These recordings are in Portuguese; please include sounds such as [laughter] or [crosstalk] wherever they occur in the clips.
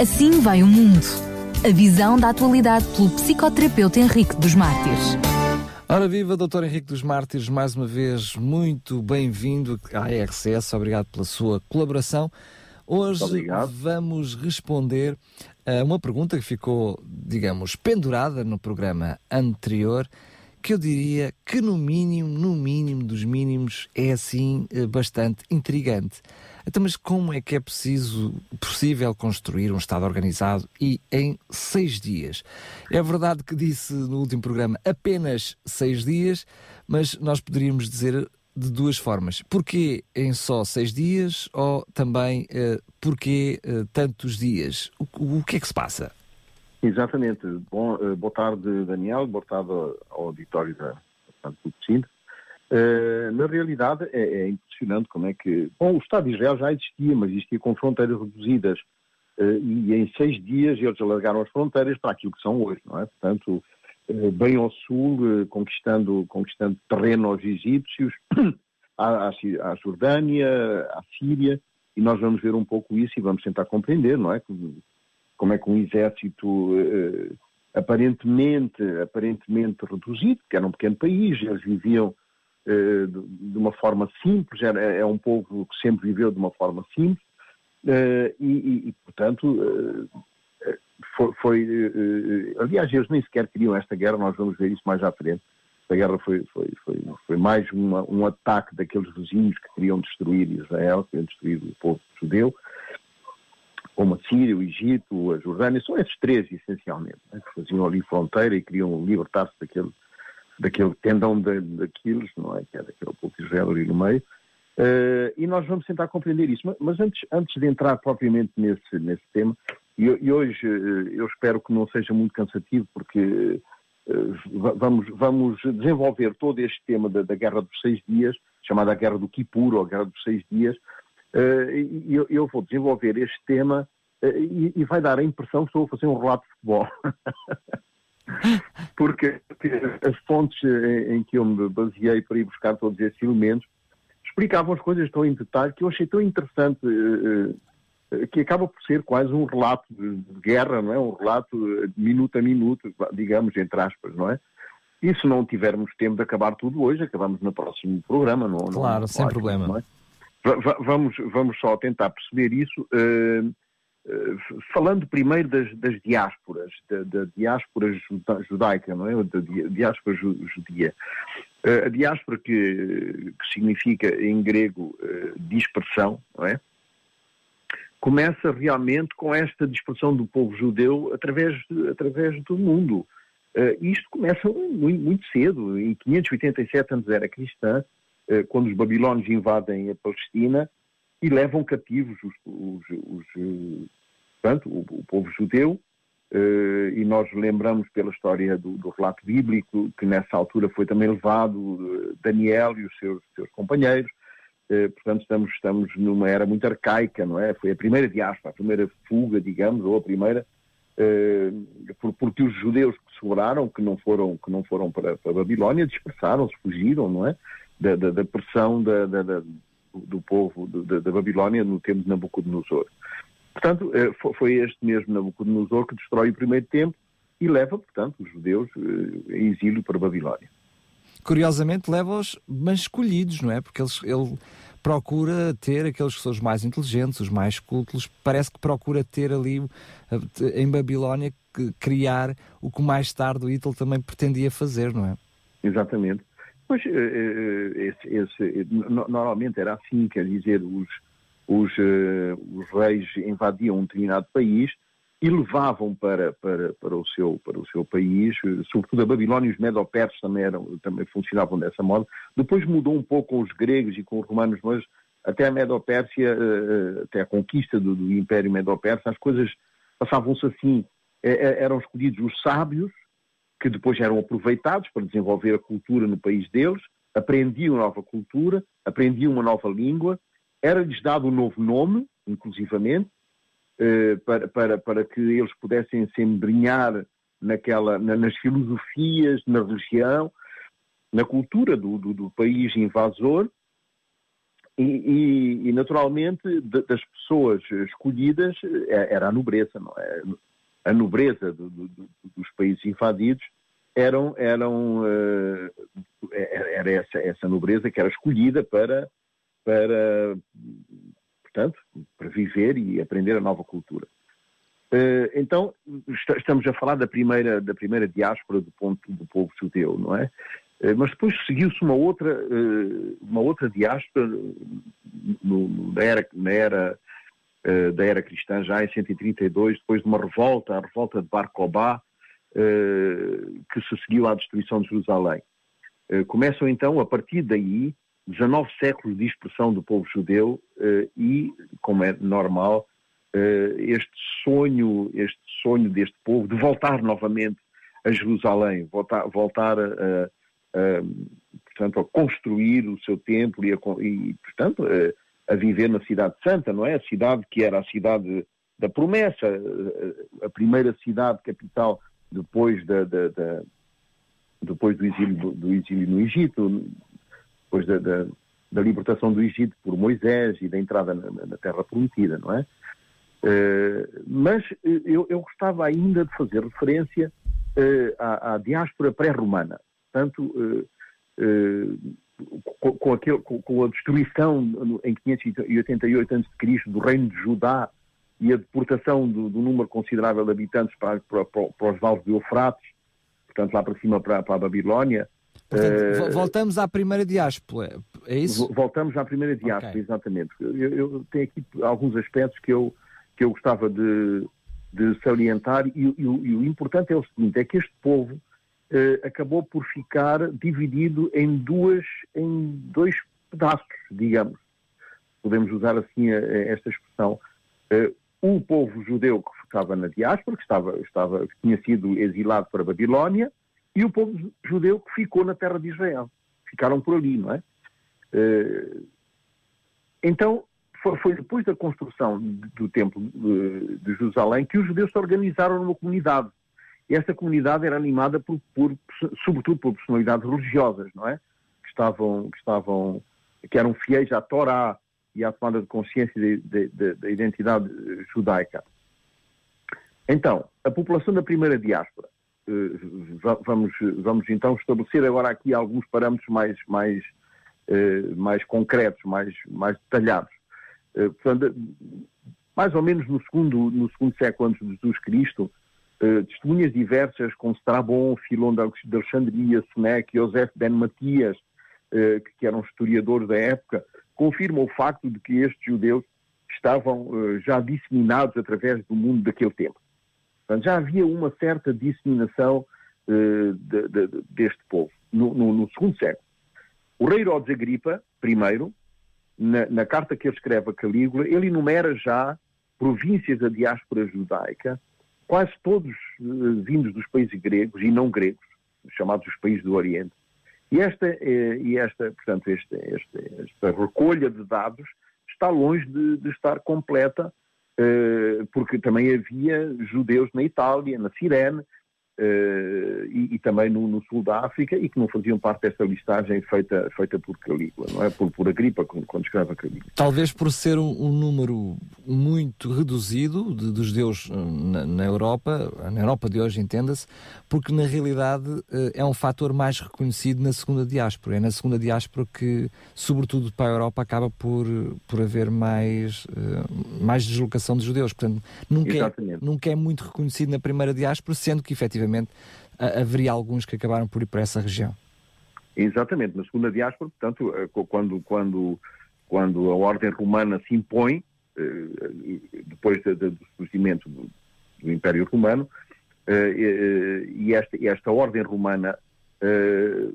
Assim vai o mundo. A visão da atualidade pelo psicoterapeuta Henrique dos Mártires. Ora viva, Dr. Henrique dos Mártires, mais uma vez muito bem-vindo à RCS, obrigado pela sua colaboração. Hoje vamos responder a uma pergunta que ficou, digamos, pendurada no programa anterior, que eu diria que no mínimo, no mínimo dos mínimos, é assim eh, bastante intrigante. Então, mas como é que é preciso, possível construir um Estado organizado e em seis dias? É verdade que disse no último programa apenas seis dias, mas nós poderíamos dizer de duas formas. Porquê em só seis dias ou também uh, porquê uh, tantos dias? O, o, que é que se passa? Exatamente. Bom, uh, boa tarde, Daniel. Boa tarde ao, auditório da, Cine. Uh, na realidade, é, é, impressionante como é que. Bom, o Estado de Israel já existia, mas existia com fronteiras reduzidas. Uh, e em seis dias eles alargaram as fronteiras para aquilo que são hoje, não é? Portanto, uh, bem ao sul, conquistando, conquistando terreno aos egípcios, [clears throat] à, à, Jordânia, à Síria, e nós vamos ver um pouco isso e vamos tentar compreender, não é? Como é que um exército aparentemente, aparentemente reduzido, que era um pequeno país, eles viviam eh, de uma forma simples, é, é um povo que sempre viveu de uma forma simples, eh, e, e, portanto, eh, foi, foi, aliás, eles nem sequer queriam esta guerra, nós vamos ver isso mais à frente. A guerra foi, foi, foi, foi mais uma, um ataque daqueles vizinhos que queriam destruir Israel, queriam destruir o povo judeu, como a Síria, o Egito, a Jordânia, são esses três, essencialmente, né, que faziam ali fronteira e queriam libertar-se daquele daquele tendão Aquiles, não é? Que é daquele Israel ali no meio. Uh, e nós vamos tentar compreender isso. Mas, mas, antes, antes de entrar propriamente nesse, nesse tema, e, e hoje uh, eu espero que não seja muito cansativo, porque uh, vamos, vamos desenvolver todo este tema da, da, Guerra dos Seis Dias, chamada Guerra do Kipur, ou Guerra dos Seis Dias, e eu, eu, vou desenvolver este tema e, e, vai dar a impressão que estou a fazer um relato de futebol. [laughs] porque as fontes em que eu me baseei para ir buscar todos esses elementos explicavam as coisas tão em detalhe que eu achei tão interessante eh, eh, que acaba por ser quase um relato de guerra, não é? Um relato de minuto a minuto, digamos, entre aspas, não é? E se não tivermos tempo de acabar tudo hoje, acabamos no próximo programa. Não, claro, não, sem problema. É? Vamos, vamos só tentar perceber isso. Eh, falando primeiro das, das diásporas, da, da, diáspora judaica, não é? Da diáspora judia. Eh, a diáspora que, que significa em grego eh, dispersão, não é? Começa realmente com esta dispersão do povo judeu através, através do mundo. isto começa muito, muito, cedo, em 587 anos era cristã, quando os babilónios invadem a Palestina, e levam cativos os, os, os portanto, o, o povo judeu, uh, e nós lembramos pela história do, do, relato bíblico que nessa altura foi também levado uh, Daniel e os seus, seus companheiros, portanto estamos, estamos numa era muito arcaica, não é? Foi a primeira diáspora, a primeira fuga, digamos, ou a primeira, por, porque os judeus que sobraram, que não foram, que não foram para, para a Babilónia, dispersaram-se, fugiram, não é? Da, da, da pressão da, da do povo da, Babilónia no tempo de Nabucodonosor. Portanto, eh, foi este mesmo Nabucodonosor que destrói o primeiro templo e leva, portanto, os judeus eh, em exílio para a Babilónia. Curiosamente, leva-os, mas escolhidos, não é? Porque eles, ele procura ter aqueles que são os mais inteligentes, os mais cultos, parece que procura ter ali eh, em Babilónia criar o que mais tarde o Hitler também pretendia fazer, não é? Exatamente. Pois, esse, esse, normalmente era assim, quer dizer, os, os, os reis invadiam um determinado país e levavam para, para, para, o, seu, para o seu país, eh, sobretudo a Babilónia e os Medo-Persas também, também funcionavam dessa modo. Depois mudou um pouco com os gregos e com os romanos, mas até a Medo-Pérsia, até a conquista do, do Império Medo-Persa, as coisas passavam-se assim. eram escolhidos os sábios, que depois eram aproveitados para desenvolver a cultura no país deles, aprendiam nova cultura, aprendiam uma nova língua, era-lhes dado um novo nome, inclusivamente, eh, para, para, para que eles pudessem se embrenhar naquela, na, nas filosofias, na religião, na cultura do, do, do país invasor, e, e, e, naturalmente das pessoas escolhidas é, era a nobreza, não é? A nobreza do, do, dos países invadidos eram, eram uh, era essa, essa nobreza que era escolhida para, para, portanto, para viver e aprender a nova cultura. Uh, então, estamos a falar da primeira, da primeira diáspora do ponto do povo judeu, não é? Uh, mas depois seguiu-se uma outra, uma outra diáspora na era, na era da era cristã, já em 132, depois de uma revolta, a revolta de Bar Kokhba, que se seguiu à destruição de Jerusalém. Começam então, a partir daí, 19 séculos de expressão do povo judeu e, como é normal, uh, este sonho, este sonho deste povo de voltar novamente a Jerusalém, voltar, voltar a, a, a portanto, a construir o seu templo e, a, e portanto, a, viver na cidade santa, não é? A cidade que era a cidade da promessa, a primeira cidade capital depois da, da, da depois do exílio, do, exílio no Egito, depois da, da, da, libertação do Egito por Moisés e da entrada na, na Terra Prometida, não é? Eh, mas eh, eu, eu, gostava ainda de fazer referência uh, à, à, diáspora pré-romana. Portanto, com, com, aquele, com, a destruição em 588 a.C. do reino de Judá e a deportação do, do número considerável de habitantes para, para, para, os vales de Eufrates, portanto lá para cima para, para a Babilónia. Portanto, uh, voltamos à primeira diáspora, é isso? Voltamos à primeira diáspora, okay. exatamente. Eu, eu, tenho aqui alguns aspectos que eu, que eu gostava de, de salientar, e, e, e, o importante é o seguinte, é que este povo acabou por ficar dividido em duas, em dois pedaços, digamos. Podemos usar assim a esta expressão. Eh, o povo judeu que ficava na diáspora, que, estava, estava, que tinha sido exilado para a Babilónia, e o povo judeu que ficou na terra de Israel. Ficaram por ali, não é? Eh, então, foi, depois da construção do Templo de, Jerusalém que os judeus se organizaram numa comunidade. Essa comunidade era animada por, por, sobretudo por personalidades religiosas, não é? Que estavam, que estavam, que eram fiéis à Torá e à tomada de consciência da identidade judaica. Então, a população da primeira diáspora, eh, vamos, vamos então estabelecer agora aqui alguns parâmetros mais, mais, eh, mais concretos, mais, mais detalhados. Eh, portanto, mais ou menos no segundo, no segundo século antes de Jesus Cristo, uh, testemunhas diversas como Strabon, Filon de Alexandria, Seneca, José Ben Matias, uh, que eram historiadores da época, confirmam o facto de que estes judeus estavam uh, já disseminados através do mundo daquele tempo. Portanto, já havia uma certa disseminação de, de, deste povo no, no, no, segundo século. O rei Herodes Agripa, primeiro, na, na, carta que ele escreve a Calígula, ele enumera já províncias da diáspora judaica, quase todos uh, vindos dos países gregos e não gregos, chamados os países do Oriente. E esta, eh, e esta portanto, esta, recolha de dados está longe de, de estar completa, eh, porque também havia judeus na Itália, na Cirene, Uh, e, e, também no, no, sul da África e que não faziam parte dessa listagem feita, feita por Calígula, não é? Por, por Agripa, quando, quando escreve a Calígula. Talvez por ser um, um número muito reduzido de, de judeus eh, na, na, Europa, na Europa de hoje, entenda-se, porque na realidade uh, é um fator mais reconhecido na segunda diáspora. É na segunda diáspora que, sobretudo para a Europa, acaba por, por haver mais, mais deslocação de judeus. Portanto, nunca é, nunca é muito reconhecido na primeira diáspora, sendo que efetivamente efetivamente haveria alguns que acabaram por ir para essa região. Exatamente, na segunda diáspora, portanto, eh, quando, quando, quando a ordem romana se impõe, eh, depois do surgimento do, Império Romano, eh, e esta, esta ordem romana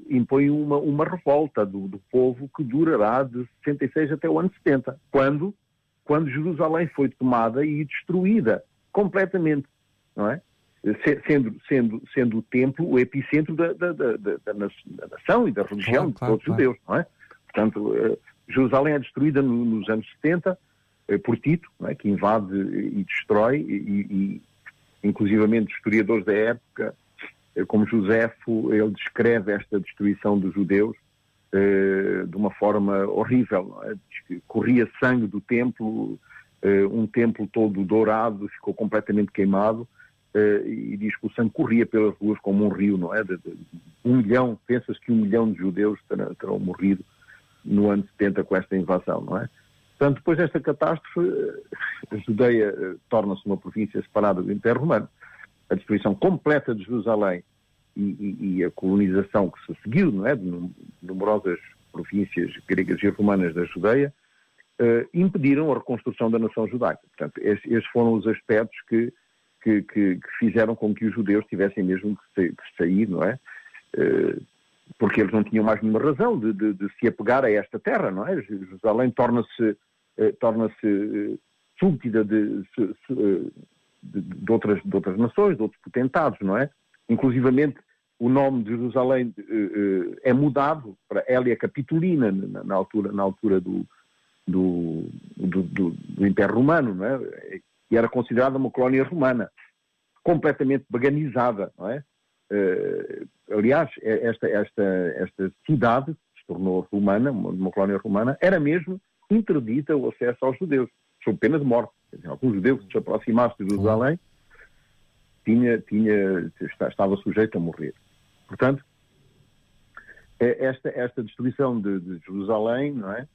impõe uma, uma revolta do, do povo que durará de 66 até o ano 70, quando, quando Jerusalém foi tomada e destruída completamente, não é? Sendo, sendo, sendo o templo o epicentro da, da, da, da nação e da religião claro, de todos os claro. judeus, não é? Portanto, eh, Jerusalém é destruída nos anos 70 eh, por Tito, é? que invade e destrói, e, e inclusivamente historiadores da época, eh, como Joséfo, ele descreve esta destruição dos judeus de uma forma horrível. É? corria sangue do templo, um templo todo dourado, ficou completamente queimado. E diz que o sangue corria pelas ruas como um rio, não é? De, de, um milhão, pensa-se que um milhão de judeus terão, terão morrido no ano 70 com esta invasão, não é? Portanto, depois desta catástrofe, a Judeia torna-se uma província separada do Império Romano. A destruição completa de Jerusalém e, e, e, a colonização que se seguiu, não é, de numerosas províncias gregas e romanas da Judeia, impediram a reconstrução da nação judaica. Portanto, esses, foram os aspectos que, que, que, que, fizeram com que os judeus tivessem mesmo que, sair, não é? Uh, porque eles não tinham mais nenhuma razão de, de, de se apegar a esta terra, não é? Jerusalém torna-se uh, torna-se súbdita de, de, outras, de outras nações, de outros potentados, não é? Inclusivamente o nome de Jerusalém é mudado para Hélia Capitolina, na, altura, na altura do, do, do, do, Império Romano, não é? E era considerada uma colónia romana, completamente paganizada, não é? Uh, aliás, é, esta, esta, esta cidade, que se tornou romana, uma, uma colónia romana, era mesmo interdita o acesso aos judeus, sob pena de morte. Dizer, algum judeu que se aproximasse de Jerusalém tinha, tinha, estava sujeito a morrer. Portanto, é esta, esta destruição de, de, Jerusalém não é,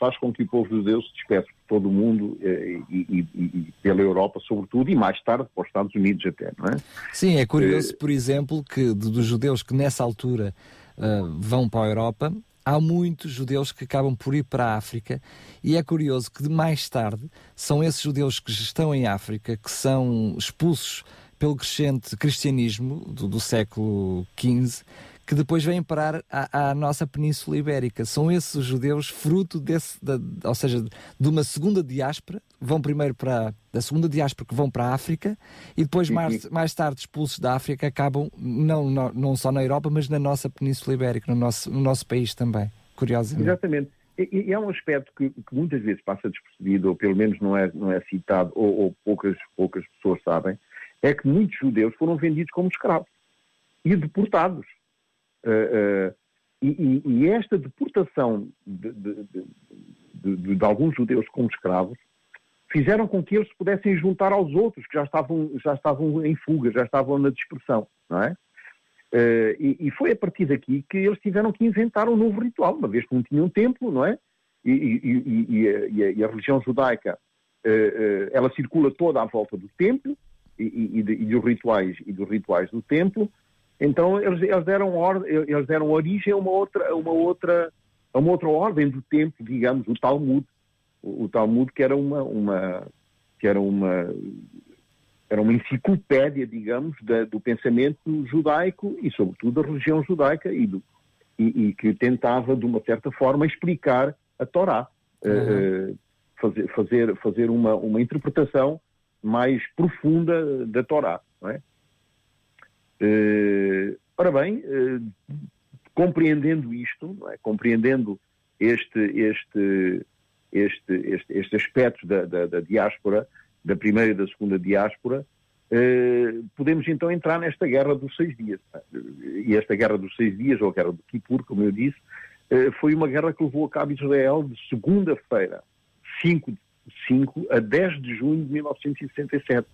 faz com que o povo judeu se despeça por todo o mundo eh, e, e, e, pela Europa, sobretudo, e mais tarde para os Estados Unidos até, não é? Sim, é curioso, por exemplo, que dos judeus que nessa altura uh, vão para a Europa, há muitos judeus que acabam por ir para a África e é curioso que mais tarde são esses judeus que estão em África que são expulsos pelo crescente cristianismo do, do século XV que depois vêm parar à, à, nossa Península Ibérica. São esses os judeus fruto desse, da, ou seja, de uma segunda diáspora, vão primeiro para da segunda diáspora que vão para a África e depois mais, mais tarde expulsos da África acabam não, não, não só na Europa, mas na nossa Península Ibérica, no nosso, no nosso país também, curiosamente. Exatamente. E, e é um aspecto que, que, muitas vezes passa despercebido, ou pelo menos não é, não é citado, ou, ou poucas, poucas pessoas sabem, é que muitos judeus foram vendidos como escravos e deportados. Uh, uh, e, e, esta deportação de, de, de, de, alguns judeus como escravos fizeram com que eles se pudessem juntar aos outros que já estavam, já estavam em fuga, já estavam na dispersão, não é? Uh, e, e, foi a partir daqui que eles tiveram que inventar um novo ritual, uma vez que não tinham templo, não é? E, e a, e a, religião judaica, ela circula toda à volta do templo, e, dos rituais e dos rituais do templo. Então eles, eles deram eles deram origem a uma outra, uma outra, a uma outra ordem do templo, digamos, o Talmud, o, o Talmud que era uma, uma que era uma era uma enciclopédia, digamos, da, do pensamento judaico e, sobretudo, da religião judaica e, do, e, e, que tentava, de uma certa forma, explicar a Torá, uhum. uh, fazer, fazer, fazer uma, uma interpretação mais profunda da Torá. Não é? Uh, ora bem, uh, compreendendo isto, é? compreendendo este, este, este, este, este aspecto da, da, da, diáspora, da primeira e da segunda diáspora, uh, podemos então entrar nesta guerra dos seis dias. E esta guerra dos seis dias, ou a guerra do Kippur, como eu disse, foi uma guerra que levou a cabo Israel de segunda-feira, 5 de 5 a 10 de junho de 1967.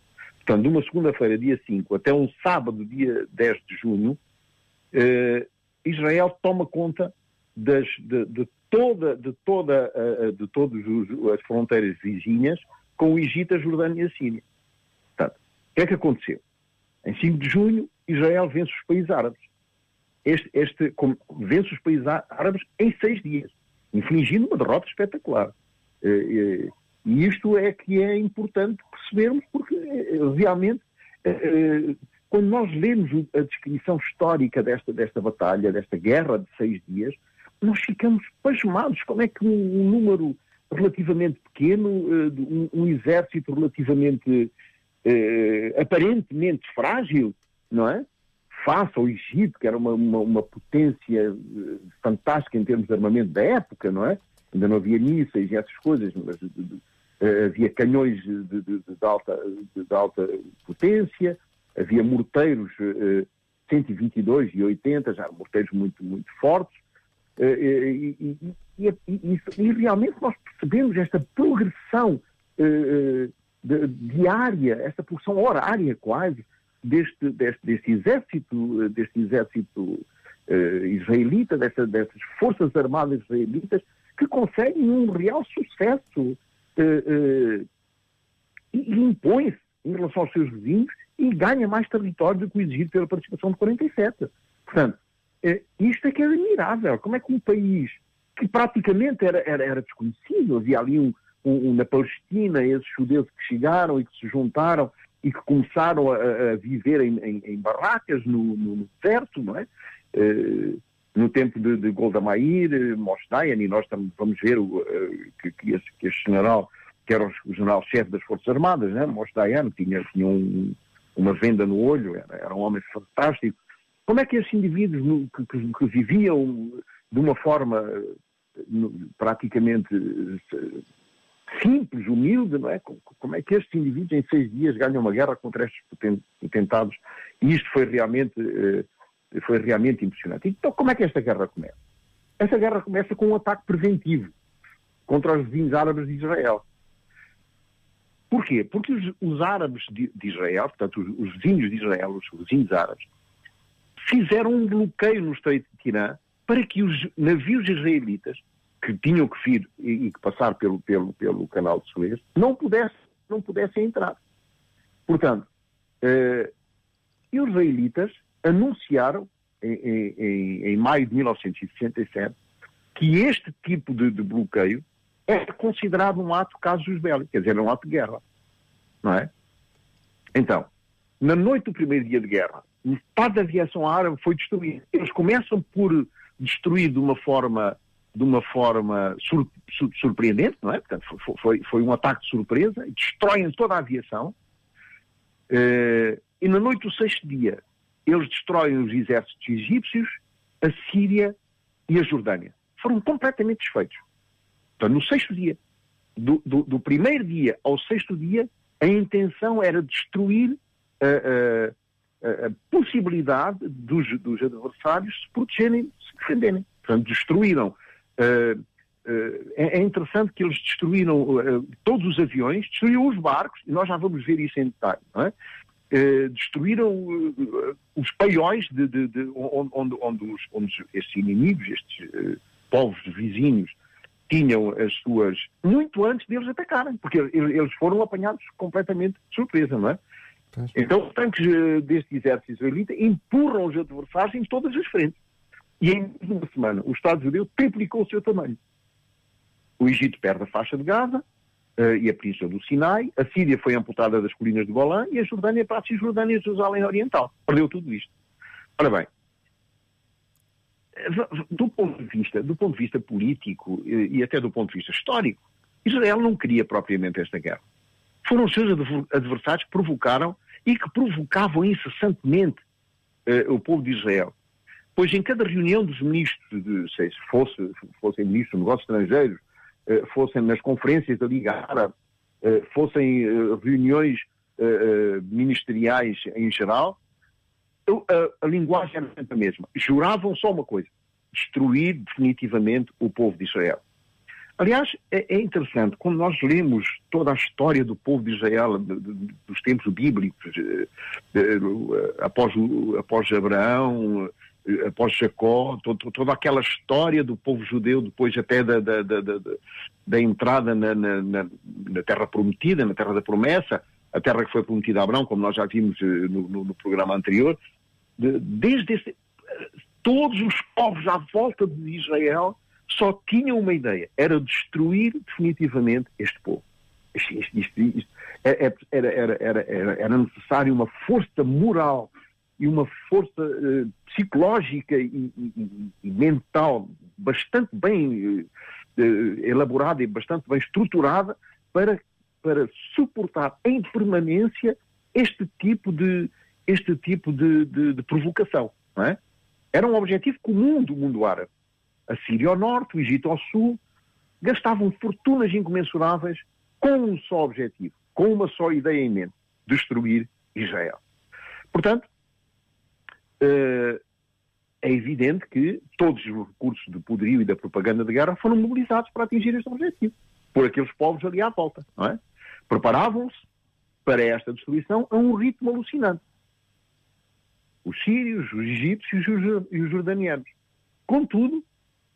Portanto, de uma segunda-feira, dia 5, até um sábado, dia 10 de junho, eh, Israel toma conta das, de, de, toda, de, toda, uh, de todas as fronteiras vizinhas com o Egito, a Jordânia e a Síria. Portanto, o que é que aconteceu? Em 5 de junho, Israel vence os países árabes. Este, este vence os países árabes em seis dias, infligindo uma derrota espetacular. Uh, e isto é que é importante percebermos, porque eh, realmente, eh, eh, quando nós lemos a descrição histórica desta, desta batalha, desta guerra de seis dias, nós ficamos pasmados. Como é que um, número relativamente pequeno, um, um exército relativamente aparentemente frágil, não é? Face ao Egito, que era uma, uma, uma potência fantástica em termos de armamento da época, não é? Ainda não havia mísseis e essas coisas, mas uh, havia canhões de, de, de, alta, de, alta potência, havia morteiros uh, 122 e 80, já morteiros muito, muito fortes, e, e, e, e, realmente nós percebemos esta progressão diária, esta progressão horária quase, deste, deste, deste exército, deste exército israelita, desta, dessas forças armadas israelitas, que conseguem um real sucesso e impõe-se em relação aos seus vizinhos e ganha mais território do que o exigido pela participação de 47. Portanto, é, isto é que é admirável. Como é que um país que praticamente era, era, era desconhecido, havia ali um, um, um, na Palestina esses judeus que chegaram e que se juntaram e que começaram a, a viver em, em, em, barracas no, no, deserto, não é? Uh, no tempo de, de Golda Meir, Moshe Dayan, e nós estamos, vamos ver uh, que, que, que este general que era o general-chefe das Forças Armadas, né? Moshe Dayan, tinha, tinha um, uma venda no olho, era, era, um homem fantástico. Como é que esses indivíduos que, que, que viviam de uma forma praticamente simples, humilde, não é? Como é que estes indivíduos em seis dias ganham uma guerra contra estes potentados? E isto foi realmente, eh, foi realmente impressionante. Então, como é que esta guerra começa? Esta guerra começa com um ataque preventivo contra os vizinhos árabes de Israel. Porquê? Porque os, os árabes de, de, Israel, portanto, os, os, vizinhos de Israel, os vizinhos árabes, fizeram um bloqueio no Estreito de Tirã para que os navios israelitas, que tinham que vir e, e que passar pelo, pelo, pelo canal de Suez, não pudessem, não pudessem entrar. Portanto, eh, os israelitas anunciaram, em, em, em, maio de 1967, que este tipo de, de bloqueio é considerado um ato casus belli, quer dizer, um ato de guerra. Não é? Então, na noite do primeiro dia de guerra, metade da aviação árabe foi destruída. Eles começam por destruir de uma forma de uma forma sur, sur, surpreendente, não é? Portanto, foi, foi, foi, um ataque de surpresa, destroem toda a aviação. Uh, e na noite do sexto dia, eles destroem os exércitos egípcios, a Síria e a Jordânia. Foram completamente desfeitos. Então, no sexto dia, do, do, do, primeiro dia ao sexto dia, a intenção era destruir a, a, a possibilidade dos, dos, adversários se protegerem, se defenderem. Portanto, destruíram. Uh, uh, é, é, interessante que eles destruíram uh, todos os aviões, destruíram os barcos, e nós já vamos ver isso em detalhe, é? Destruíram os paióis de, de, de, onde, onde, os, onde estes inimigos, estes povos vizinhos, tinham as suas. muito antes deles atacarem, porque eles foram apanhados completamente de surpresa, não é? Então, os tanques eh, deste exército israelita empurram os adversários em todas as frentes. E em uma semana, o Estado judeu triplicou o seu tamanho. O Egito perde a faixa de Gaza uh, e a península do Sinai, a Síria foi amputada das colinas de Golã e a Jordânia para a Cisjordânia e Jerusalém Oriental. Perdeu tudo isto. Ora bem, do ponto de vista, do ponto de vista político e até do ponto de vista histórico, Israel não queria propriamente esta guerra. Foram os seus adversários que provocaram e que provocavam incessantemente uh, o povo de Israel. Pois em cada reunião dos ministros, de, se fosse, fossem ministros de negócios estrangeiros, fossem nas conferências da Liga Árabe, uh, fossem reuniões ministeriais em geral, a, linguagem era sempre a mesma. Juravam só uma coisa: destruir definitivamente o povo de Israel. Aliás, é, é, interessante, quando nós lemos toda a história do povo de Israel, dos tempos bíblicos, após, após Abraão, após Jacó, todo, toda aquela história do povo judeu, depois até da, da, da, da entrada na, na, na, Terra Prometida, na Terra da Promessa, a terra que foi prometida a Abraão, como nós já vimos eh, no, no, no programa anterior, desde esse, todos os povos à volta de Israel só tinham uma ideia, era destruir definitivamente este povo. Isto, isto, isto, é, é, era, era, era, era, necessário uma força moral e uma força uh, psicológica e, e, e, mental bastante bem uh, elaborada e bastante bem estruturada para, para suportar em permanência este tipo de, este tipo de, de, de provocação. É? Era um objetivo comum do mundo árabe. A Síria ao norte, o Egito ao sul, gastavam fortunas incomensuráveis com um só objetivo, com uma só ideia em mente: destruir Israel. Portanto, uh, é evidente que todos os recursos de poderio e da propaganda de guerra foram mobilizados para atingir este objetivo, por aqueles povos ali à volta, não é? Preparavam-se para esta destruição a um ritmo alucinante. Os sírios, os egípcios e os jordanianos. Contudo,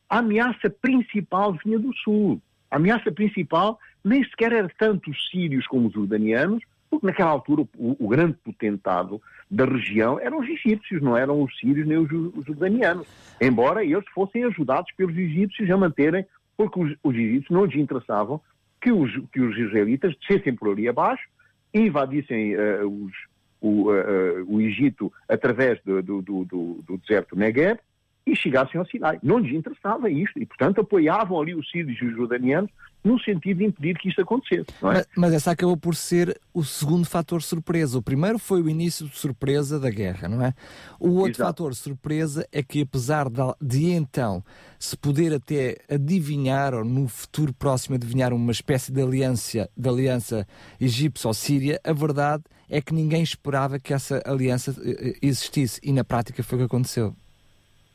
a ameaça principal vinha do sul. A ameaça principal nem sequer era tanto os sírios como os jordanianos, porque naquela altura o, o, grande potentado da região eram os egípcios, não eram os sírios nem os, os jordanianos. Embora eles fossem ajudados pelos egípcios a manterem, porque os, os egípcios não lhes interessavam que os, que os israelitas descessem por ali abaixo e invadissem uh, os, o, uh, o, Egito através do, do, do, do deserto Negev e chegassem ao Sinai. Não lhes interessava isto e, portanto, apoiavam ali os sírios e os jordanianos no sentido de impedir que isto acontecesse. É? Mas, mas, essa acabou por ser o segundo fator surpresa. O primeiro foi o início de surpresa da guerra, não é? O outro Exato. fator surpresa é que, apesar de, de, então se poder até adivinhar, ou no futuro próximo adivinhar uma espécie de aliança, de aliança egípcio-síria, a verdade é que ninguém esperava que essa aliança eh, eh, existisse e na prática foi o que aconteceu.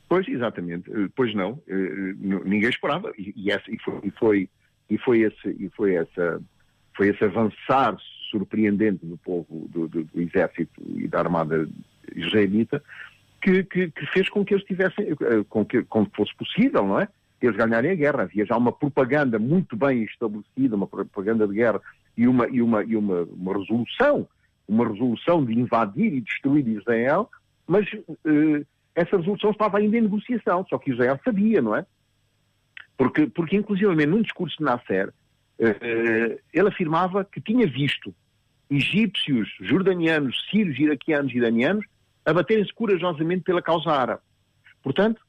Pois, exatamente. Eh, pois não, ninguém esperava e, e, foi, e foi e foi esse, e foi essa, foi esse avançar surpreendente do povo, do, do, do exército e da armada israelita que, que, que, fez com que eles tivessem, eh, com que, com que fosse possível, não é? Eles ganharem a guerra. Havia já uma propaganda muito bem estabelecida, uma propaganda de guerra e uma, e uma, e uma, uma resolução, uma resolução de invadir e destruir Israel, mas essa resolução estava ainda em negociação, só que Israel sabia, não é? Porque, porque inclusive, num discurso de Nasser, uh, ele afirmava que tinha visto egípcios, jordanianos, sírios, iraquianos e iranianos abaterem-se corajosamente pela causa árabe. Portanto,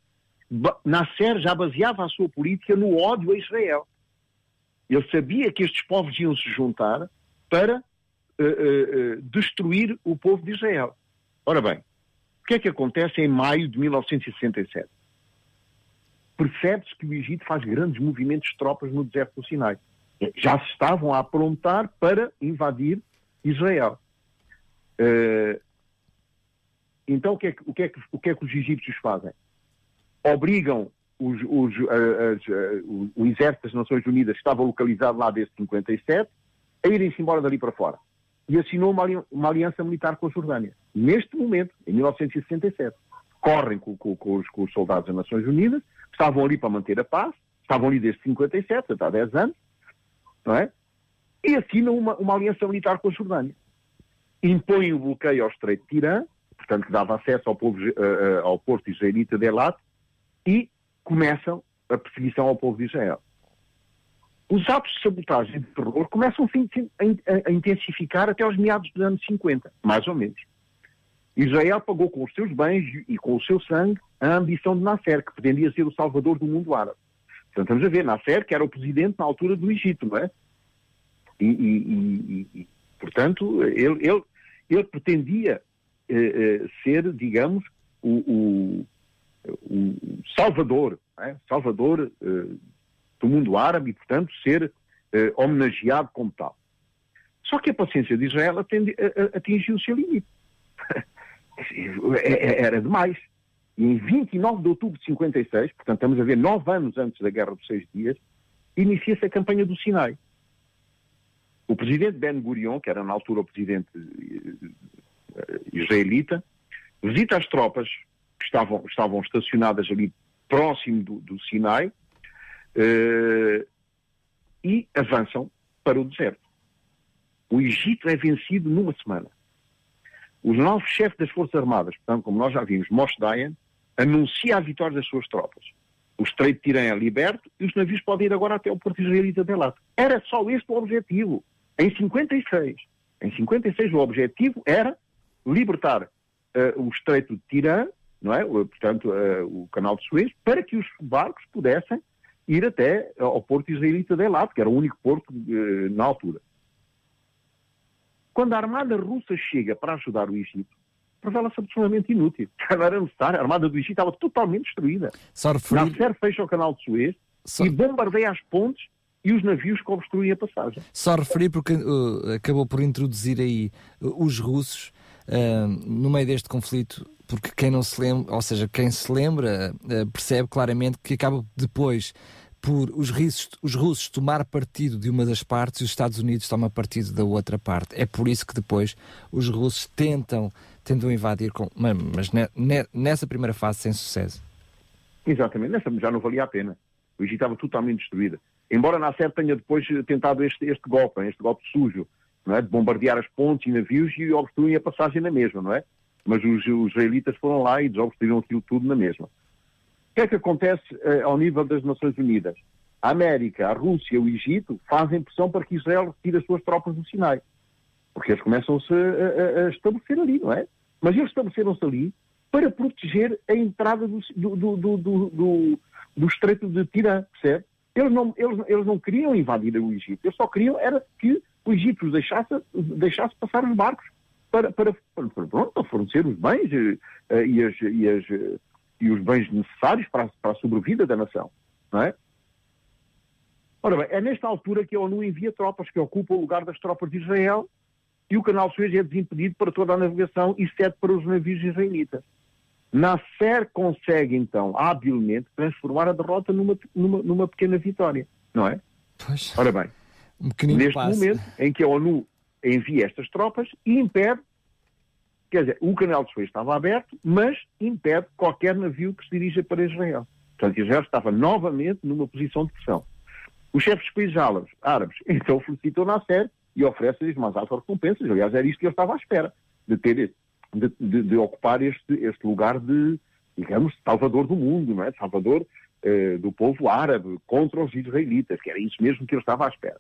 Nasser já baseava a sua política no ódio a Israel. Ele sabia que estes povos iam se juntar para uh, uh, destruir o povo de Israel. Ora bem, que é que acontece em maio de 1967? percebe-se que o Egito faz grandes movimentos de tropas no deserto do Sinai. Já se estavam a aprontar para invadir Israel. Uh, então, o que, é que, o, que é que, o que, é que, os egípcios fazem? Obrigam os, os, as, o, o exército das Nações Unidas, que estava localizado lá desde 57, a irem-se embora dali para fora. E assinou uma, aliança militar com a Jordânia. Neste momento, em 1967. Correm com, com, com, os, com os soldados das Nações Unidas, estavam ali para manter a paz, estavam ali desde 57, até há 10 anos, não é? E assinam uma, uma aliança militar com a Jordânia. Impõem o bloqueio ao Estreito de Tirã, portanto, que dava acesso ao, povo, uh, uh, ao porto israelita de Elat, e começam a perseguição ao povo de Israel. Os atos de sabotagem e de terror começam a, intensificar até aos meados dos anos 50, mais ou menos. Israel pagou com os seus bens e com o seu sangue a ambição de Nasser, que pretendia ser o salvador do mundo árabe. Portanto, estamos a ver, Nasser, que era o presidente na altura do Egito, não é? E, e, e portanto, ele, ele, ele pretendia eh, eh, ser, digamos, o, o, o salvador, é? salvador eh, do mundo árabe e, portanto, ser eh, homenageado como tal. Só que a paciência de Israel atingiu o seu limite. [laughs] É, é, era demais. E em 29 de outubro de 56, portanto estamos a ver nove anos antes da Guerra dos Seis Dias, inicia-se a campanha do Sinai. O presidente Ben Gurion, que era na altura o presidente eh, israelita, visita as tropas que estavam, estavam estacionadas ali próximo do, do Sinai e avançam para o deserto. O Egito é vencido numa semana. Os novos chefes das Forças Armadas, portanto, como nós já vimos, Moshe Dayan, anuncia a vitória das suas tropas. O Estreito de Tirã é liberto e os navios podem ir agora até o Porto Israelita de Elat. Era só este o objetivo. Em 56. Em 56 o objetivo era libertar uh, o Estreito de Tirã, não é? portanto, uh, o canal de Suez, para que os barcos pudessem ir até ao Porto Israelita de Elat, que era o único porto uh, na altura. Quando a armada russa chega para ajudar o Egito, revela-se absolutamente inútil. [laughs] Não era necessário. A armada do Egito estava totalmente destruída. Referir... Nasser fecha o canal de Suez Só... e bombardeia as pontes e os navios que obstruem a passagem. Só referir porque uh, acabou por introduzir aí uh, os russos uh, no meio deste conflito porque quem não se lembra, ou seja, quem se lembra, percebe claramente que acaba depois por os russos, os russos tomar partido de uma das partes e os Estados Unidos tomam partido da outra parte. É por isso que depois os russos tentam, tentam invadir, com, mas nessa primeira fase sem sucesso. Exatamente, nessa já não valia a pena. O Egito estava totalmente destruído. Embora Nasser tenha depois tentado este, este golpe, este golpe sujo, não é? de bombardear as pontes e navios e obstruem a passagem na mesma, não é? Mas os, os israelitas foram lá e desobstruíram aquilo tudo na mesma que é que acontece uh, ao nível das Nações Unidas? A América, a Rússia, o Egito fazem pressão para que Israel retire as suas tropas do Sinai. Porque eles começam-se a, a, a, estabelecer ali, não é? Mas eles estabeleceram-se ali para proteger a entrada do, do, do, do, do Estreito de Tirã, percebe? Eles não, eles, eles não queriam invadir o Egito, eles só queriam era que o Egito os deixasse, deixasse passar os barcos para, para, para, pronto, fornecer os bens e, eh, e, as, e as, e os bens necessários para, para a sobrevida da nação, não é? Ora bem, é nesta altura que a ONU envia tropas que ocupam o lugar das tropas de Israel e o canal Suez é desimpedido para toda a navegação e cede para os navios israelitas. Nasser consegue, então, habilmente, transformar a derrota numa, numa, numa pequena vitória, não é? Pois. Ora bem, um neste momento em que a ONU envia estas tropas e impede Quer dizer, o canal de Suez estava aberto, mas impede qualquer navio que se dirija para Israel. Portanto, Israel estava novamente numa posição de pressão. Os chefes dos países árabes, árabes [laughs] então felicitam Nasser e oferecem-lhes mais altas recompensas. Aliás, era isto que ele estava à espera, de ter, de, de, de ocupar este, este lugar de, digamos, salvador do mundo, não é? Salvador eh, do povo árabe contra os israelitas, que era isso mesmo que ele estava à espera.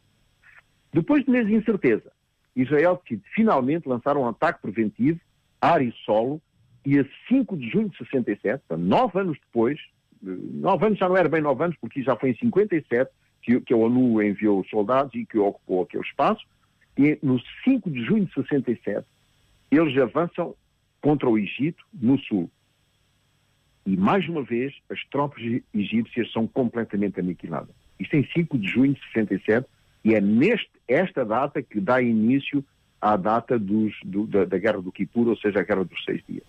Depois de meses de incerteza, Israel decide finalmente lançar um ataque preventivo ar e solo, e a 5 de junho de 67, nove anos depois, nove anos já não era bem nove anos, porque já foi em 57 que, que a ONU enviou soldados e que ocupou aquele espaço, e no 5 de junho de 67, eles avançam contra o Egito, no sul. E, mais uma vez, as tropas egípcias são completamente aniquiladas. Isto em 5 de junho de 67, e é neste, esta data que dá início à data dos, do, da, da, Guerra do Kippur, ou seja, a Guerra dos Seis Dias.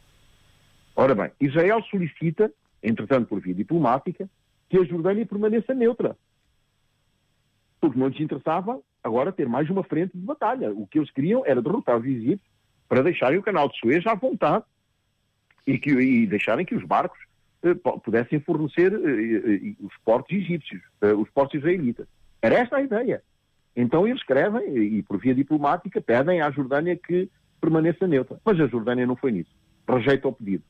Ora bem, Israel solicita, entretanto por via diplomática, que a Jordânia permaneça neutra. Porque não lhes interessava agora ter mais uma frente de batalha. O que eles queriam era derrotar os egípcios para deixarem o canal de Suez à vontade e, que, e deixarem que os barcos eh, pudessem fornecer eh, eh, os portos egípcios, eh, os portos israelitas. Era esta a ideia. Então eles escrevem, e por via diplomática, pedem à Jordânia que permaneça neutra. Mas a Jordânia não foi nisso. Rejeita o pedido.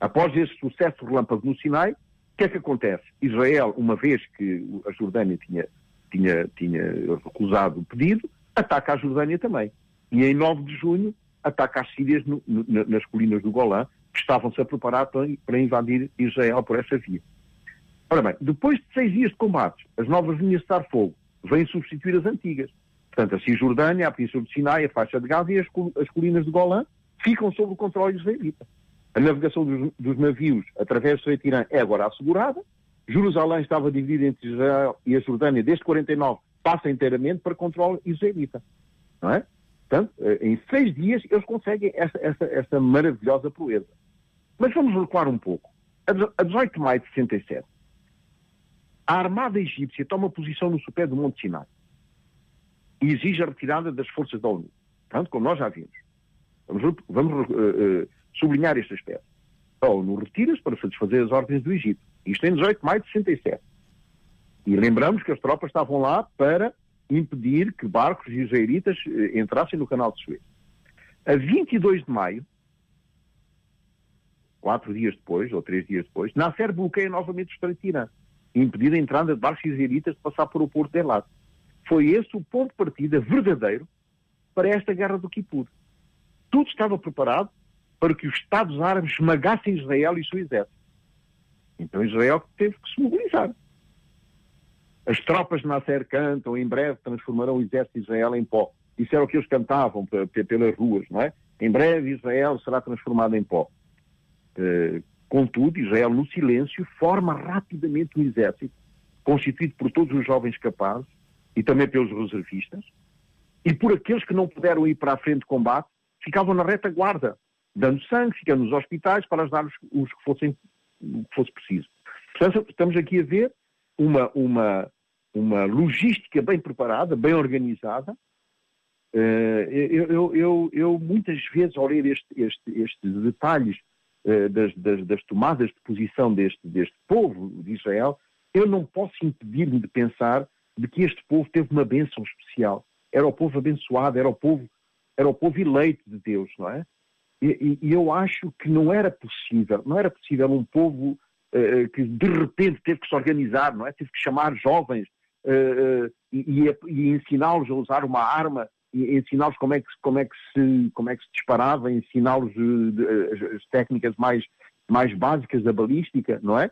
Após esse sucesso relâmpago no Sinai, o que é que acontece? Israel, uma vez que a Jordânia tinha, tinha, tinha recusado o pedido, ataca a Jordânia também. E em 9 de junho ataca as Sírias no, no, nas colinas do Golã, que estavam-se a preparar para, para invadir Israel por essa via. Ora bem, depois de seis dias de combates, as novas linhas de estar-fogo vêm substituir as antigas. Portanto, a Cisjordânia, a Península de Sinai, a faixa de Gaza e as, as colinas de Golã ficam sob o controle israelita. A navegação dos, dos navios através do Estreito de Irã é agora assegurada. Jerusalém estava dividida entre Israel e a Jordânia desde 49, passa inteiramente para controle israelita. Não é? Portanto, eh, em seis dias eles conseguem esta, esta, esta maravilhosa proeza. Mas vamos recuar um pouco. A 18 de maio de 67, a armada egípcia toma posição no sopé do Monte Sinai e exige a retirada das forças da ONU. Tanto como nós já vimos. Vamos, vamos uh, uh, sublinhar este aspecto. A ONU retira-se para satisfazer as ordens do Egito. Isto em 18 de maio de 67. E lembramos que as tropas estavam lá para impedir que barcos israelitas uh, entrassem no canal de Suez. A 22 de maio, quatro dias depois, ou três dias depois, Nasser bloqueia novamente o Estreito de Irã impedir a entrada de barcos israelitas de passar por o porto de Elat. Foi esse o ponto de partida verdadeiro para esta guerra do Kippur. Tudo estava preparado para que os Estados Árabes esmagassem Israel e seu exército. Então Israel teve que se mobilizar. As tropas de Nasser cantam, em breve transformarão o exército de Israel em pó. Isso era o que eles cantavam pelas ruas, não é? Em breve Israel será transformado em pó. Contudo, Israel, no silêncio, forma rapidamente um exército constituído por todos os jovens capazes e também pelos reservistas, e por aqueles que não puderam ir para a frente de combate, ficavam na retaguarda dando sangue, ficando nos hospitais para ajudar os, os que fossem que fosse preciso. Portanto, estamos aqui a ver uma, uma, uma logística bem preparada, bem organizada. Uh, eu, eu, eu, eu, muitas vezes, ao ler este, este, estes detalhes das, das, das, tomadas de posição deste, deste povo de Israel, eu não posso impedir-me de pensar de que este povo teve uma bênção especial. Era o povo abençoado, era o povo, era o povo eleito de Deus, não é? E, e eu acho que não era possível, não era possível um povo uh, que de repente teve que se organizar, não é? Teve que chamar jovens uh, uh, e, e ensiná-los a usar uma arma, e ensiná-los como é que como é que se como é que se disparava, ensiná-los as técnicas mais mais básicas da balística, não é?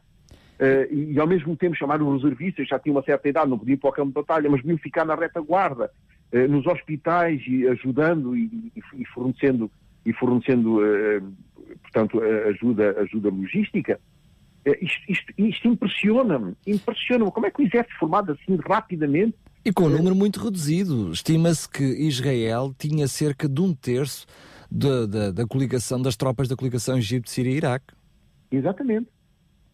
Uh, e, ao mesmo tempo chamar os reservistas, já tinham uma certa idade, não podiam ir para o campo de batalha, mas deviam ficar na retaguarda, uh, nos hospitais, e ajudando e, e, fornecendo, e fornecendo uh, portanto, ajuda, ajuda logística. isto, isto, isto impressiona-me, impressiona-me. Como é que o exército formado assim rapidamente e com um número muito reduzido. Estima-se que Israel tinha cerca de um terço da, da, da coligação, das tropas da coligação Egito, Síria e Iraque. Exatamente.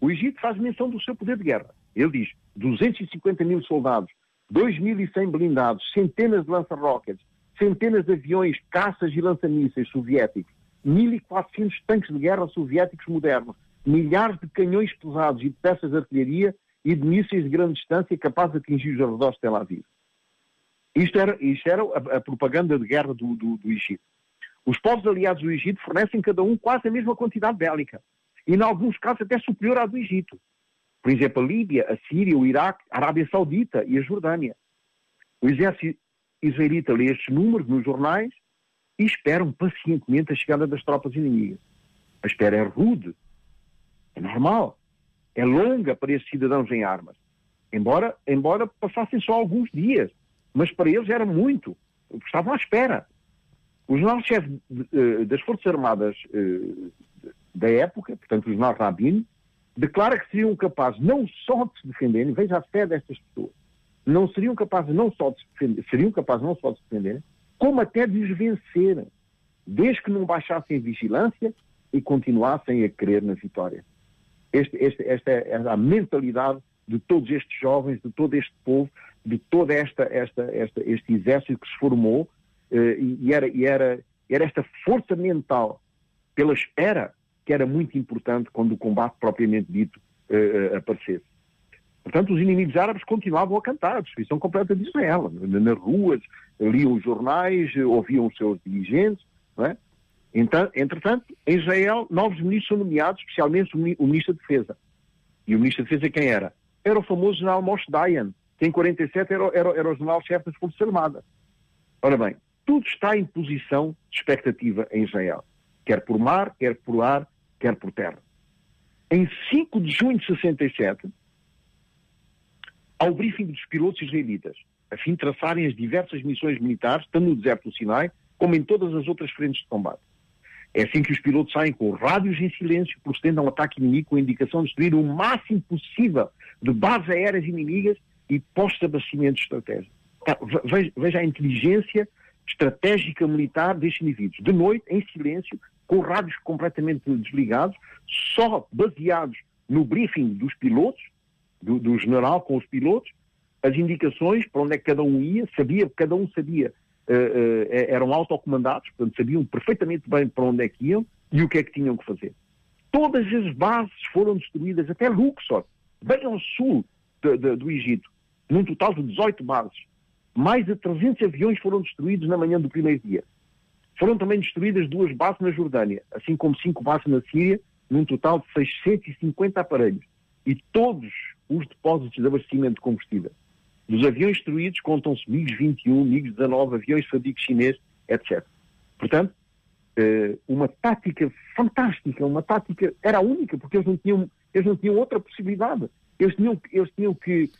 O Egito faz menção do seu poder de guerra. Ele diz 250 mil soldados, 2.100 blindados, centenas de lança-rockets, centenas de aviões, caças e lança-mísseis soviéticos, 1.400 tanques de guerra soviéticos modernos, milhares de canhões pesados e de peças de artilharia e de mísseis de grande distância capazes de atingir os arredores de Tel Aviv. Isto era, isto era a, a propaganda de guerra do, do, do Egito. Os povos aliados do Egito fornecem cada um quase a mesma quantidade bélica e, em alguns casos, até superior à do Egito. Por exemplo, a Líbia, a Síria, o Iraque, a Arábia Saudita e a Jordânia. O exército israelita lê estes números nos jornais e esperam pacientemente a chegada das tropas inimigas. A espera é rude, é normal, é longa para esses cidadãos em armas. Embora, embora passassem só alguns dias, mas para eles era muito, estavam à espera. O general-chefe eh, das Forças Armadas eh, da época, portanto, os Rabin, declara que seriam capazes não só de se defenderem, veja a fé destas pessoas, não seriam capazes não só de se defender, seriam capazes não só de se defenderem, como até de os vencer, desde que não baixassem a vigilância e continuassem a crer na vitória. Este, este, esta é a mentalidade de todos estes jovens, de todo este povo, de todo esta, esta, esta, este exército que se formou, eh, e, era, e era, era esta força mental pela espera que era muito importante quando o combate propriamente dito uh, aparecesse. Portanto, os inimigos árabes continuavam a cantar a destruição completa de Israel. Nas ruas, liam os jornais, ouviam os seus dirigentes. É? Então, entretanto, em Israel, novos ministros são nomeados, especialmente o ministro da Defesa. E o ministro da Defesa quem era? Era o famoso general Moshe Dayan, que em 47 era, era, era o general-chefe das Forças Armadas. Ora bem, tudo está em posição de expectativa em Israel. Quer por mar, quer por ar, quer por terra. Em 5 de junho de 67, ao briefing dos pilotos israelitas, a fim de traçarem as diversas missões militares, tanto no deserto do Sinai, como em todas as outras frentes de combate. É assim que os pilotos saem com rádios em silêncio, procedendo ao ataque inimigo com a indicação de destruir o máximo possível de bases aéreas inimigas e postos de abastecimento estratégico. Tá, veja, veja a inteligência estratégica militar destes indivíduos. De noite, em silêncio, com rádios completamente desligados, só baseados no briefing dos pilotos, do, do, general com os pilotos, as indicações para onde é que cada um ia, sabia, cada um sabia, eram autocomandados, portanto sabiam perfeitamente bem para onde é que iam e o que é que tinham que fazer. Todas as bases foram destruídas, até Luxor, bem ao sul de, de, do Egito, num total de 18 bases. Mais de 300 aviões foram destruídos na manhã do primeiro dia. Foram também destruídas duas bases na Jordânia, assim como cinco bases na Síria, num total de 650 aparelhos. E todos os depósitos de abastecimento de combustível. Dos aviões destruídos contam-se MiG-21, MiG-19, aviões fabrico chinês, etc. Portanto, eh, uma tática fantástica, uma tática, era a única, porque eles não tinham, eles não tinham outra possibilidade. Eles tinham, eles tinham que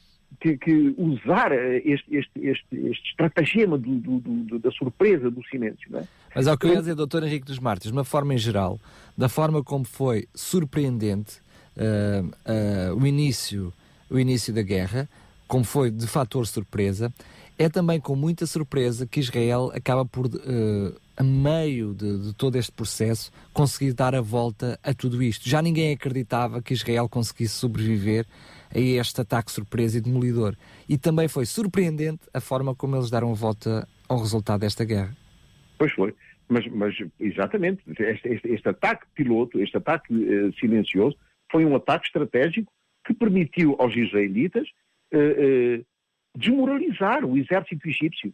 que, que usar eh, este, este, este, este estratagema do, do, do, da surpresa, do silêncio. É? Mas ao que eu ia dizer, doutor Henrique dos Mártires, de uma forma em geral, da forma como foi surpreendente uh, uh, o, início, o início da guerra, como foi de fator surpresa, é também com muita surpresa que Israel acaba por uh, a meio de, de, todo este processo, conseguir dar a volta a tudo isto. Já ninguém acreditava que Israel conseguisse sobreviver a este ataque surpresa e demolidor. E também foi surpreendente a forma como eles deram a volta ao resultado desta guerra. Pois foi. Mas, mas exatamente, este, este, este, ataque piloto, este ataque uh, silencioso, foi um ataque estratégico que permitiu aos israelitas uh, uh, desmoralizar o exército egípcio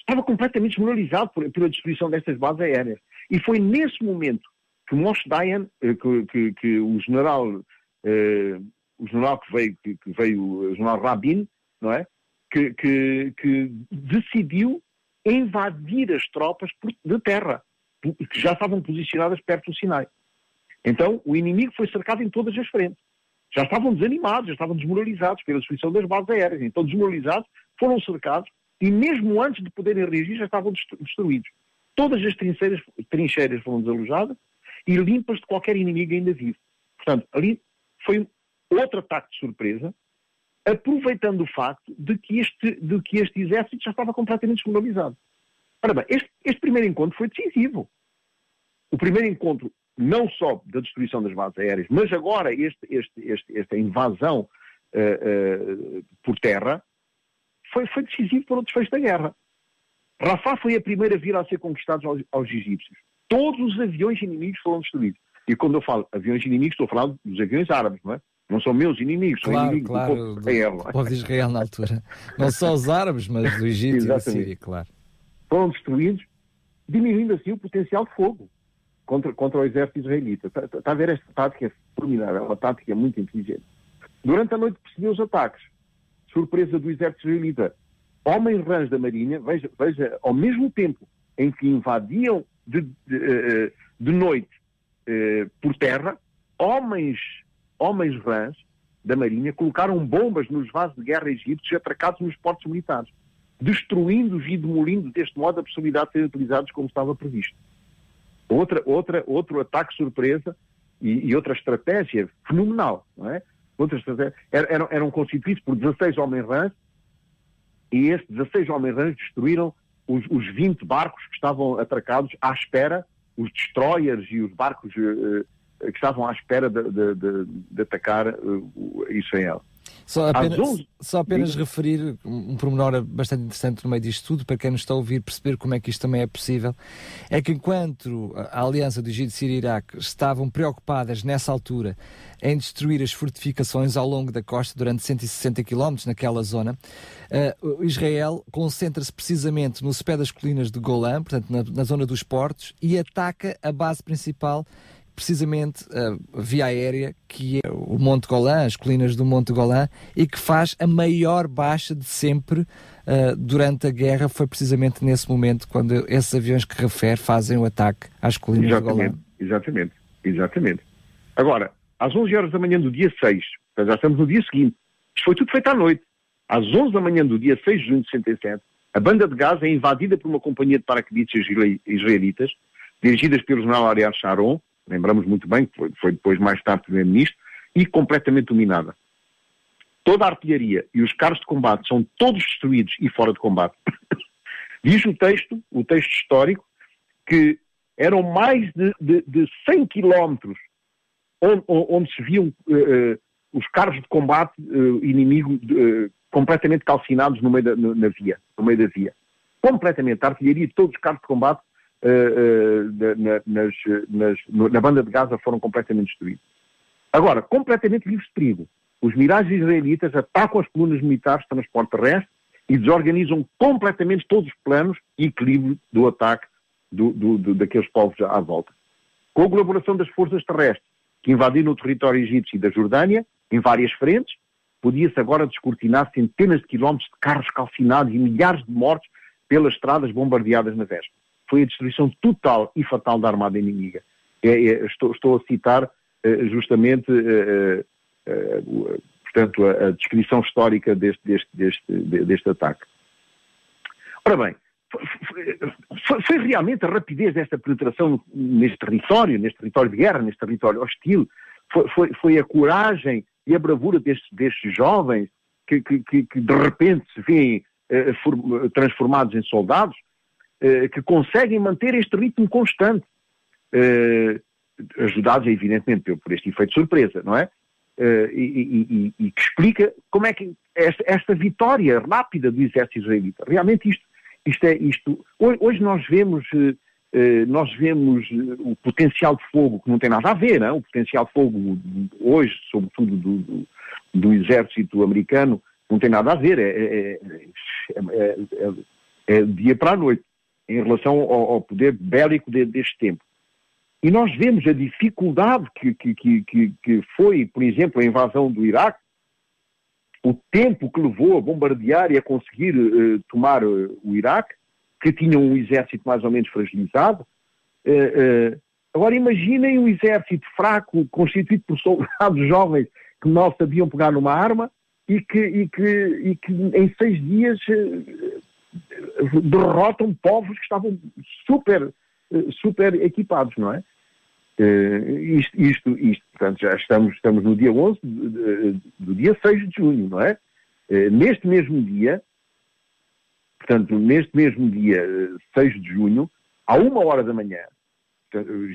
estava completamente desmoralizado por, pela destruição destas bases aéreas. E foi nesse momento que Moshe Dayan, eh, que, que, que, o general, eh, o general que veio, que, que, veio, o general Rabin, não é? Que, que decidiu invadir as tropas de terra, que já estavam posicionadas perto do Sinai. Então, o inimigo foi cercado em todas as frentes. Já estavam desanimados, já estavam desmoralizados pela destruição das bases aéreas. Então, desmoralizados, foram cercados e mesmo antes de poderem reagir já estavam destruídos. Todas as trincheiras, trincheiras foram desalojadas e limpas de qualquer inimigo ainda vivo. Portanto, ali foi outro ataque de surpresa, aproveitando o facto de que este, de que este exército já estava completamente desmoralizado. Ora bem, este, este primeiro encontro foi decisivo. O primeiro encontro, não só da destruição das bases aéreas, mas agora este, este, esta invasão uh, uh, por terra, foi, foi decisivo para o desfecho da guerra. Rafah foi a primeira vila a ser conquistada aos, aos egípcios. Todos os aviões inimigos foram destruídos. E quando eu falo aviões inimigos, estou a falar dos aviões árabes, não é? Não são meus inimigos, claro, são inimigos claro, do povo de Israel. Do povo de Israel na altura. Não só os árabes, mas do Egito e da [laughs] Síria, claro. Foram destruídos, diminuindo assim o potencial de fogo contra, contra o exército israelita. Está, está a ver esta tática formidável, é uma tática muito inteligente. Durante a noite percebeu os ataques surpresa do exército israelita. Homens rãs da Marinha, veja, veja, ao mesmo tempo em que invadiam de, de, eh, de noite eh, por terra, homens, homens rãs da Marinha colocaram bombas nos vasos de guerra egípcios atracados nos portos militares, destruindo-os e demolindo deste modo a possibilidade de serem utilizados como estava previsto. Outra, outra, outro ataque surpresa e, e outra estratégia fenomenal, não é? outras eram, eram constituídos por 16 homens-rãs e estes 16 homens-rãs destruíram os, os 20 barcos que estavam atracados à espera, os destroyers e os barcos uh, que estavam à espera de, de, de, de atacar uh, Israel. Só apenas, só apenas referir um pormenor bastante interessante no meio disto tudo, para quem nos está a ouvir perceber como é que isto também é possível, é que enquanto a aliança do Egito, Síria e Iraque estavam preocupadas nessa altura em destruir as fortificações ao longo da costa durante 160 km naquela zona, uh, Israel concentra-se precisamente no pé das colinas de Golã, portanto na, na zona dos portos, e ataca a base principal precisamente a via aérea, que é o Monte Golã, as colinas do Monte Golã, e que faz a maior baixa de sempre uh, durante a guerra. Foi precisamente nesse momento quando esses aviões que refere fazem o ataque às colinas do Golã. Exatamente, exatamente. Agora, às 11 horas da manhã do dia 6, já estamos no dia seguinte, isto foi tudo feito à noite. Às 11 da manhã do dia 6 de junho de 67, a banda de Gaza é invadida por uma companhia de paraquedistas israelitas, dirigidas pelo general Ariel Sharon, lembramos muito bem, que foi, foi depois mais tarde primeiro-ministro, e completamente dominada. Toda a artilharia e os carros de combate são todos destruídos e fora de combate. [coughs] Diz o texto, o texto histórico, que eram mais de, de, de 100 quilómetros onde, onde, se viam uh, uh, os carros de combate uh, inimigo completamente calcinados no meio da, na via, no meio da via. Completamente. A artilharia de todos os carros de combate uh, na, nas, nas, na banda de Gaza foram completamente destruídos. Agora, completamente livres de perigo. Os mirais israelitas atacam as colunas militares de transporte terrestre e desorganizam completamente todos os planos e equilíbrio do ataque do, do, do, daqueles povos à volta. Com a colaboração das forças terrestres que invadiram o território egípcio e da Jordânia, em várias frentes, podia-se agora descortinar centenas de quilómetros de carros calcinados e milhares de mortos pelas estradas bombardeadas na véspera foi a destruição total e fatal da armada inimiga. É, é, estou, estou, a citar eh, justamente, eh, eh, portanto, a, a, descrição histórica deste, deste, deste, deste ataque. Ora bem, foi, foi, realmente a rapidez desta penetração neste território, neste território de guerra, neste território hostil, foi, foi, foi a coragem e a bravura destes, destes jovens que, que, que, de repente se veem transformados em soldados, que conseguem manter este ritmo constante, ajudados, evidentemente, por este efeito surpresa, não é? E, e, e, que explica como é que esta, esta vitória rápida do exército israelita. Realmente isto, isto é isto. Hoje, nós vemos eh, nós vemos eh, o potencial de fogo, que não tem nada a ver, não? o potencial de fogo hoje, sobretudo do, do, do exército americano, não tem nada a ver, é, é, é, é dia para a noite, em relação ao, ao poder bélico de, deste tempo. E nós vemos a dificuldade que, que, que, que foi, por exemplo, a invasão do Iraque, o tempo que levou a bombardear e a conseguir uh, tomar uh, o Iraque, que tinham um exército mais ou menos fragilizado. Uh, agora imaginem um exército fraco, constituído por soldados [laughs] jovens que mal sabiam pegar numa arma e que, e que, e que em seis dias derrotam povos que estavam super, super equipados, não é? isto, isto, isto, portanto, já estamos, estamos no dia 11 do, do dia 6 de junho, não é? neste mesmo dia, Portanto, neste mesmo dia 6 eh, de junho, à uma hora da manhã,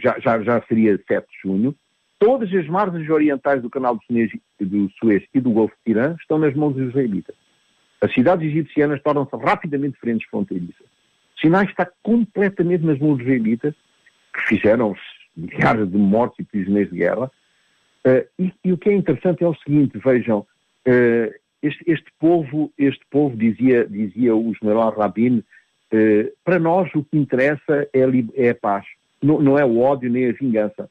já, já, já seria 7 de junho, todas as margens orientais do canal do Suez, do Suez e do Golfo de Irã estão nas mãos dos israelitas. As cidades egipcianas tornam-se rapidamente frentes fronteiriças. Sinai está completamente nas mãos dos israelitas, que fizeram milhares de mortos e prisioneiros de guerra. Uh, e, e, o que é interessante é o seguinte, vejam, uh, este, este, povo, este povo, dizia, dizia o general Rabin, eh, para nós o que interessa é, é a paz, não, não, é o ódio nem a vingança.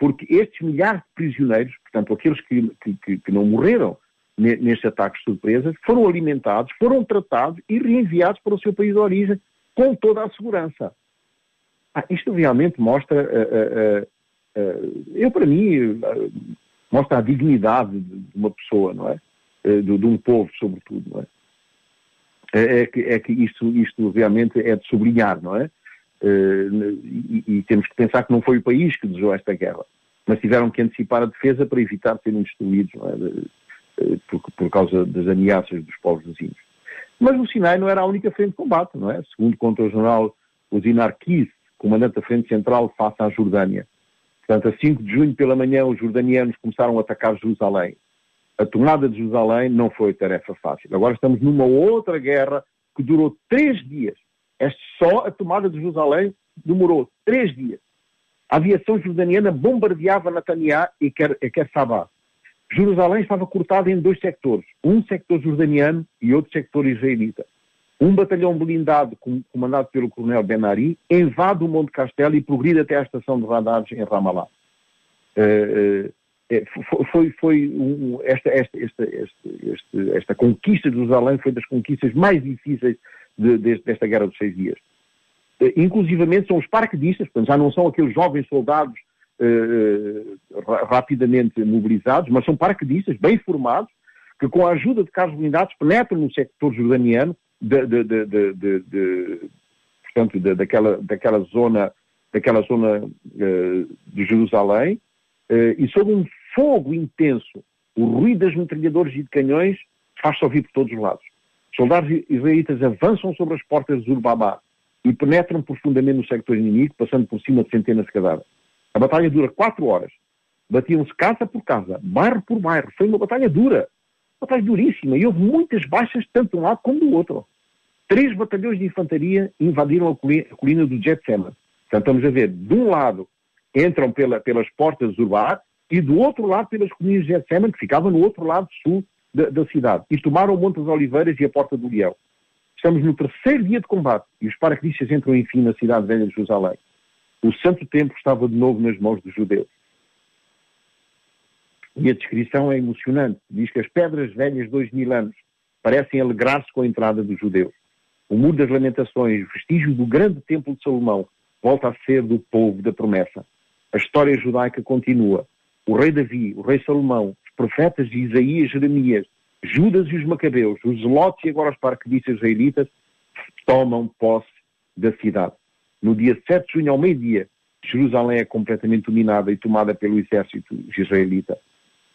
Porque estes milhares de prisioneiros, portanto, aqueles que, que, que não morreram nestes ataques surpresas, foram alimentados, foram tratados e reenviados para o seu país de origem com toda a segurança. Ah, isto realmente mostra, uh, uh, uh, eu para mim, mostra a dignidade de uma pessoa, não é? Eh, de, de, um povo, sobretudo, não é? É, é que, é que isto, isto realmente é de sublinhar, não é? Eh, e, e, temos que pensar que não foi o país que desejou esta guerra, mas tiveram que antecipar a defesa para evitar serem destruídos, é? Eh, por, por, causa das ameaças dos povos vizinhos. Mas o Sinai não era a única frente de combate, não é? Segundo conta o general Uzinar Kis, comandante da frente central face à Jordânia. Portanto, a 5 de junho pela manhã, os jordanianos começaram a atacar Jerusalém a tomada de Jerusalém não foi tarefa fácil. Agora estamos numa outra guerra que durou três dias. Este só a tomada de Jerusalém demorou três dias. A aviação jordaniana bombardeava Netanyahu e quer, e quer Sabá. Jerusalém estava cortada em dois sectores, um sector jordaniano e outro sector israelita. Um batalhão blindado, comandado pelo coronel Ben Ari, invade o Monte Castelo e progride até à estação de radares em Ramallah. Uh, uh, foi, foi um, esta, esta, esta, esta, conquista de Jerusalém foi das conquistas mais difíceis de, de, desta Guerra dos Seis Dias. Uh, inclusivamente são os paraquedistas, portanto, já não são aqueles jovens soldados rapidamente mobilizados, mas são paraquedistas bem formados, que com a ajuda de carros blindados penetram no sector jordaniano de, de, de, portanto, daquela, daquela zona, daquela zona uh, de Jerusalém, e sob um fogo intenso, o ruído das metralhadoras e de canhões faz-se ouvir por todos os lados. Soldados israelitas avançam sobre as portas de Urbabá e penetram profundamente no sector inimigo, passando por cima de centenas de cadáveres. A batalha dura quatro horas. Batiam-se casa por casa, bairro por bairro. Foi uma batalha dura. Uma batalha duríssima. E houve muitas baixas, tanto de um lado como do outro. Três batalhões de infantaria invadiram a colina do Getsema. Portanto, estamos a ver, de um lado, entram pela, pelas portas do Urbar e do outro lado pelas colinas de Getseman, que ficavam no outro lado sul da, da, cidade, e tomaram o Monte das Oliveiras e a Porta do Leão. Estamos no terceiro dia de combate e os paraquedistas entram enfim na cidade velha de Jerusalém. O santo templo estava de novo nas mãos dos judeus. E a descrição é emocionante. Diz que as pedras velhas dois mil anos parecem alegrar-se com a entrada dos judeus. O Muro das Lamentações, vestígio do grande templo de Salomão, volta a ser do povo da promessa. A história judaica continua. O rei Davi, o rei Salomão, os profetas de Isaías, Jeremias, Judas e os Macabeus, os Zelotes e agora os parquedistas israelitas tomam posse da cidade. No dia 7 de junho, ao meio-dia, Jerusalém é completamente dominada e tomada pelo exército israelita.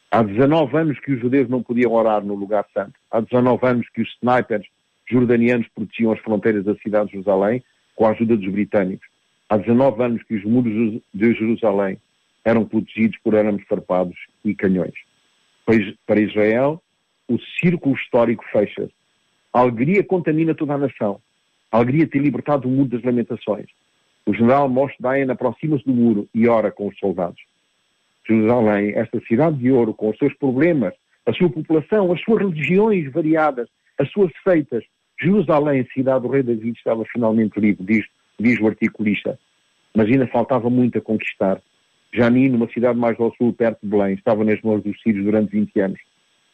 Há 19 anos que os judeus não podiam orar no lugar santo. Há 19 anos que os snipers jordanianos protegiam as fronteiras da cidade de Jerusalém com a ajuda dos britânicos. Há 19 anos que os muros de Jerusalém eram protegidos por arames farpados e canhões. Para Israel, o círculo histórico fecha-se. A alegria contamina toda a nação. A alegria tem libertado o muro das lamentações. O general Moshe Dayan aproxima-se do muro e ora com os soldados. Jerusalém, esta cidade de ouro, com os seus problemas, a sua população, as suas religiões variadas, as suas seitas. Jerusalém, cidade do rei David, estava finalmente livre, diz, diz o articulista. Mas ainda faltava muito a conquistar. Jani, numa cidade mais ao sul, perto de Belém, estava nas mãos dos sírios durante 20 anos.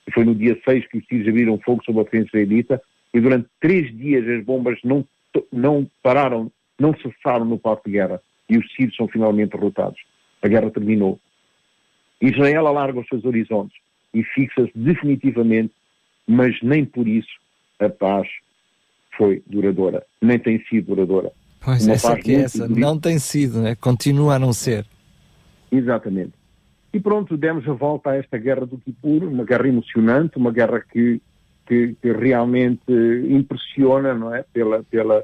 E foi no dia 6 que os sírios abriram fogo sobre a frente israelita e durante três dias as bombas não, não pararam, não cessaram no palco de guerra. E os sírios são finalmente derrotados. A guerra terminou. Israel alarga os seus horizontes e fixa-se definitivamente, mas nem por isso a paz foi duradoura, nem tem sido duradoura. Pois, uma essa que é essa, não tem sido, né? continua a não ser. Exatamente. E pronto, demos a volta a esta guerra do Kipur, uma guerra emocionante, uma guerra que, que, que realmente impressiona, não é? Pela, pela,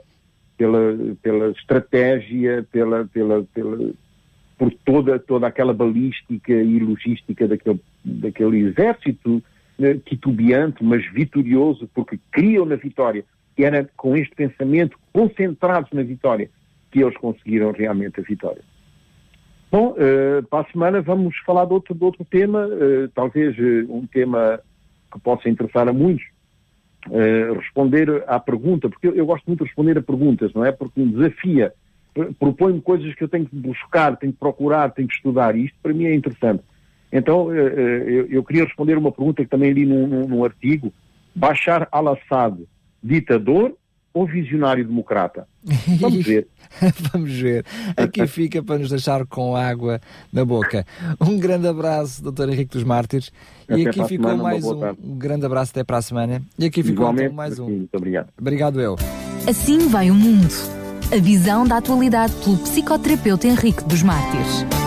pela, pela estratégia, pela, pela, pela, por toda, toda aquela balística e logística daquele, daquele exército né, titubeante, mas vitorioso, porque criam na vitória. E era com este pensamento, concentrados na vitória, que eles conseguiram realmente a vitória. Bom, uh, para a semana vamos falar de outro, de outro tema, uh, talvez uh, um tema que possa interessar a muitos, responder à pergunta, porque eu, eu, gosto muito de responder a perguntas, não é? Porque me desafia propõe-me coisas que eu tenho que buscar, tenho que procurar, tenho que estudar, e isto para mim é interessante. Então, eh, eh, eu queria responder uma pergunta que também li num, num artigo, Bashar al-Assad, ditador ou visionário democrata? [laughs] Vamos ver. [laughs] Vamos ver. Aqui [laughs] fica para nos deixar com água na boca. Um grande abraço, Dr. Henrique dos Mártires. Até e aqui ficou semana, mais um, um, grande abraço até para a semana. E aqui ficou então mais um. Muito obrigado. Obrigado eu. Assim vai o mundo. A visão da atualidade pelo psicoterapeuta Henrique dos Mártires.